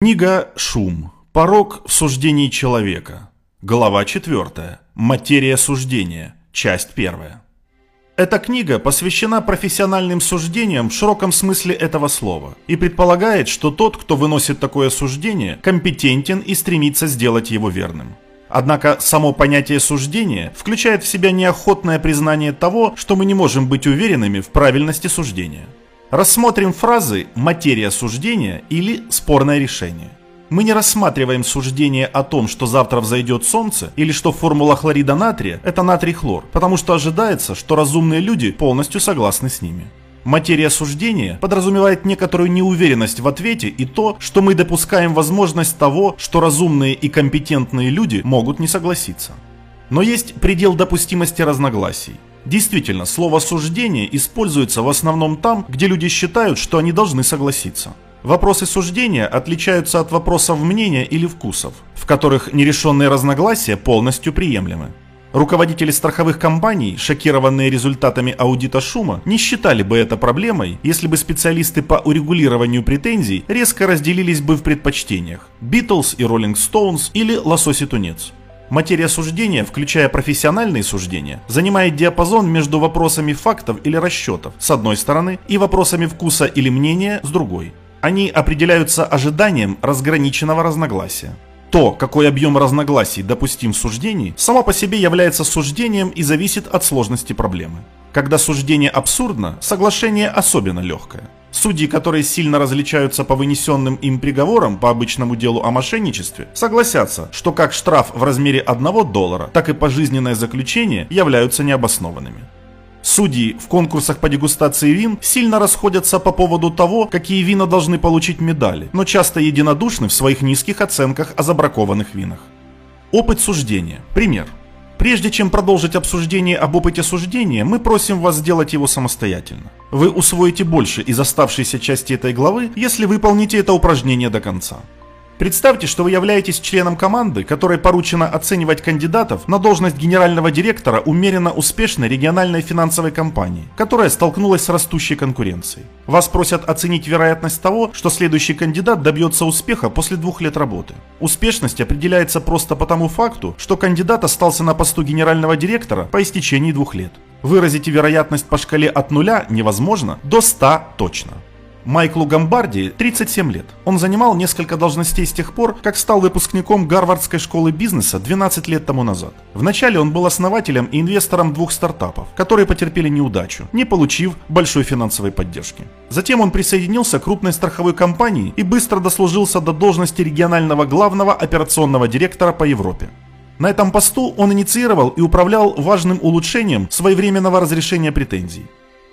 Книга «Шум. Порог в суждении человека». Глава 4. Материя суждения. Часть 1. Эта книга посвящена профессиональным суждениям в широком смысле этого слова и предполагает, что тот, кто выносит такое суждение, компетентен и стремится сделать его верным. Однако само понятие суждения включает в себя неохотное признание того, что мы не можем быть уверенными в правильности суждения – Рассмотрим фразы «материя суждения» или «спорное решение». Мы не рассматриваем суждение о том, что завтра взойдет солнце, или что формула хлорида натрия – это натрий-хлор, потому что ожидается, что разумные люди полностью согласны с ними. Материя суждения подразумевает некоторую неуверенность в ответе и то, что мы допускаем возможность того, что разумные и компетентные люди могут не согласиться. Но есть предел допустимости разногласий. Действительно, слово «суждение» используется в основном там, где люди считают, что они должны согласиться. Вопросы суждения отличаются от вопросов мнения или вкусов, в которых нерешенные разногласия полностью приемлемы. Руководители страховых компаний, шокированные результатами аудита шума, не считали бы это проблемой, если бы специалисты по урегулированию претензий резко разделились бы в предпочтениях – Beatles и Rolling Stones или Лосось и Тунец. Материя суждения, включая профессиональные суждения, занимает диапазон между вопросами фактов или расчетов с одной стороны и вопросами вкуса или мнения с другой. Они определяются ожиданием разграниченного разногласия. То, какой объем разногласий допустим в суждении, само по себе является суждением и зависит от сложности проблемы. Когда суждение абсурдно, соглашение особенно легкое. Судьи, которые сильно различаются по вынесенным им приговорам по обычному делу о мошенничестве, согласятся, что как штраф в размере 1 доллара, так и пожизненное заключение являются необоснованными. Судьи в конкурсах по дегустации вин сильно расходятся по поводу того, какие вина должны получить медали, но часто единодушны в своих низких оценках о забракованных винах. Опыт суждения. Пример. Прежде чем продолжить обсуждение об опыте суждения, мы просим вас сделать его самостоятельно. Вы усвоите больше из оставшейся части этой главы, если выполните это упражнение до конца. Представьте, что вы являетесь членом команды, которой поручено оценивать кандидатов на должность генерального директора умеренно успешной региональной финансовой компании, которая столкнулась с растущей конкуренцией. Вас просят оценить вероятность того, что следующий кандидат добьется успеха после двух лет работы. Успешность определяется просто по тому факту, что кандидат остался на посту генерального директора по истечении двух лет. Выразить вероятность по шкале от нуля невозможно до 100 точно. Майклу Гамбарди 37 лет. Он занимал несколько должностей с тех пор, как стал выпускником Гарвардской школы бизнеса 12 лет тому назад. Вначале он был основателем и инвестором двух стартапов, которые потерпели неудачу, не получив большой финансовой поддержки. Затем он присоединился к крупной страховой компании и быстро дослужился до должности регионального главного операционного директора по Европе. На этом посту он инициировал и управлял важным улучшением своевременного разрешения претензий.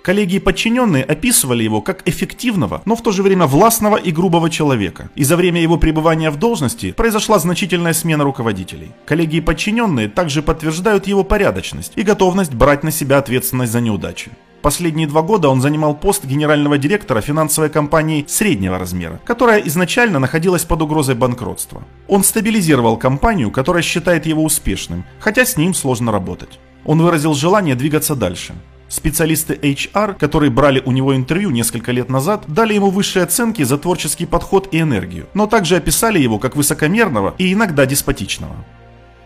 Коллеги и подчиненные описывали его как эффективного, но в то же время властного и грубого человека. И за время его пребывания в должности произошла значительная смена руководителей. Коллеги и подчиненные также подтверждают его порядочность и готовность брать на себя ответственность за неудачи. Последние два года он занимал пост генерального директора финансовой компании среднего размера, которая изначально находилась под угрозой банкротства. Он стабилизировал компанию, которая считает его успешным, хотя с ним сложно работать. Он выразил желание двигаться дальше. Специалисты HR, которые брали у него интервью несколько лет назад, дали ему высшие оценки за творческий подход и энергию, но также описали его как высокомерного и иногда деспотичного.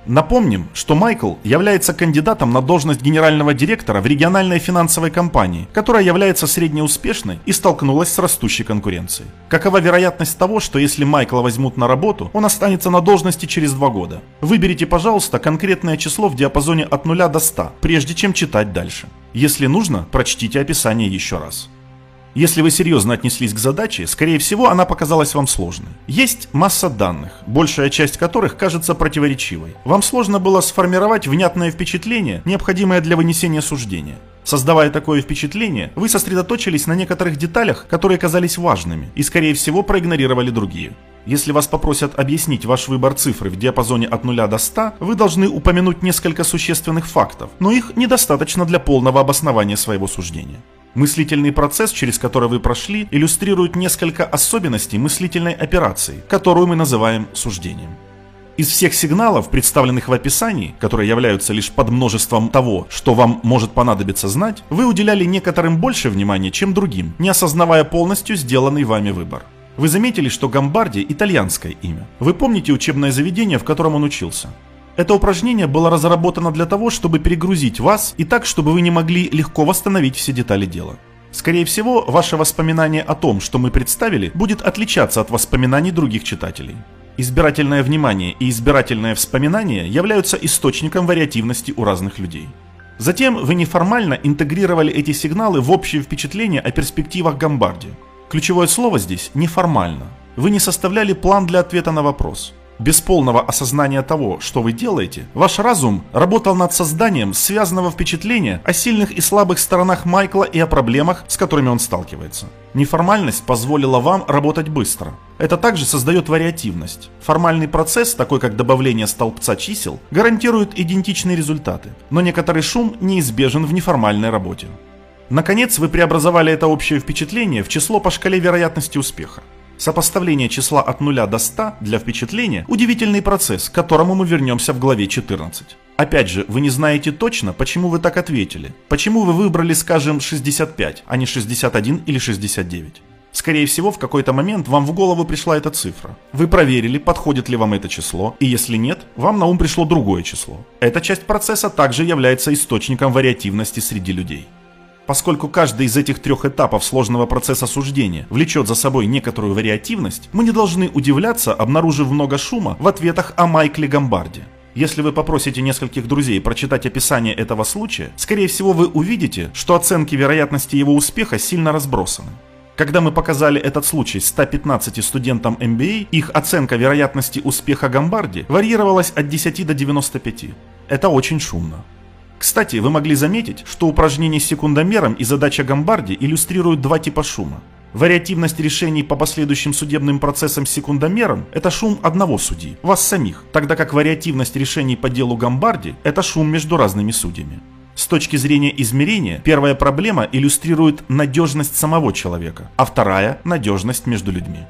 Напомним, что Майкл является кандидатом на должность генерального директора в региональной финансовой компании, которая является среднеуспешной и столкнулась с растущей конкуренцией. Какова вероятность того, что если Майкла возьмут на работу, он останется на должности через два года? Выберите, пожалуйста, конкретное число в диапазоне от 0 до 100, прежде чем читать дальше. Если нужно, прочтите описание еще раз. Если вы серьезно отнеслись к задаче, скорее всего, она показалась вам сложной. Есть масса данных, большая часть которых кажется противоречивой. Вам сложно было сформировать внятное впечатление, необходимое для вынесения суждения. Создавая такое впечатление, вы сосредоточились на некоторых деталях, которые казались важными, и, скорее всего, проигнорировали другие. Если вас попросят объяснить ваш выбор цифры в диапазоне от 0 до 100, вы должны упомянуть несколько существенных фактов, но их недостаточно для полного обоснования своего суждения. Мыслительный процесс, через который вы прошли, иллюстрирует несколько особенностей мыслительной операции, которую мы называем суждением. Из всех сигналов, представленных в описании, которые являются лишь подмножеством того, что вам может понадобиться знать, вы уделяли некоторым больше внимания, чем другим, не осознавая полностью сделанный вами выбор. Вы заметили, что Гамбарди – итальянское имя. Вы помните учебное заведение, в котором он учился? Это упражнение было разработано для того, чтобы перегрузить вас и так, чтобы вы не могли легко восстановить все детали дела. Скорее всего, ваше воспоминание о том, что мы представили, будет отличаться от воспоминаний других читателей. Избирательное внимание и избирательное вспоминание являются источником вариативности у разных людей. Затем вы неформально интегрировали эти сигналы в общее впечатление о перспективах Гамбарди. Ключевое слово здесь «неформально». Вы не составляли план для ответа на вопрос. Без полного осознания того, что вы делаете, ваш разум работал над созданием связанного впечатления о сильных и слабых сторонах Майкла и о проблемах, с которыми он сталкивается. Неформальность позволила вам работать быстро. Это также создает вариативность. Формальный процесс, такой как добавление столбца чисел, гарантирует идентичные результаты, но некоторый шум неизбежен в неформальной работе. Наконец, вы преобразовали это общее впечатление в число по шкале вероятности успеха. Сопоставление числа от 0 до 100 для впечатления – удивительный процесс, к которому мы вернемся в главе 14. Опять же, вы не знаете точно, почему вы так ответили. Почему вы выбрали, скажем, 65, а не 61 или 69. Скорее всего, в какой-то момент вам в голову пришла эта цифра. Вы проверили, подходит ли вам это число, и если нет, вам на ум пришло другое число. Эта часть процесса также является источником вариативности среди людей. Поскольку каждый из этих трех этапов сложного процесса суждения влечет за собой некоторую вариативность, мы не должны удивляться, обнаружив много шума в ответах о Майкле Гамбарде. Если вы попросите нескольких друзей прочитать описание этого случая, скорее всего вы увидите, что оценки вероятности его успеха сильно разбросаны. Когда мы показали этот случай 115 студентам MBA, их оценка вероятности успеха Гамбарди варьировалась от 10 до 95. Это очень шумно. Кстати, вы могли заметить, что упражнение с секундомером и задача Гамбарди иллюстрируют два типа шума. Вариативность решений по последующим судебным процессам с секундомером – это шум одного судьи, вас самих, тогда как вариативность решений по делу Гамбарди – это шум между разными судьями. С точки зрения измерения, первая проблема иллюстрирует надежность самого человека, а вторая – надежность между людьми.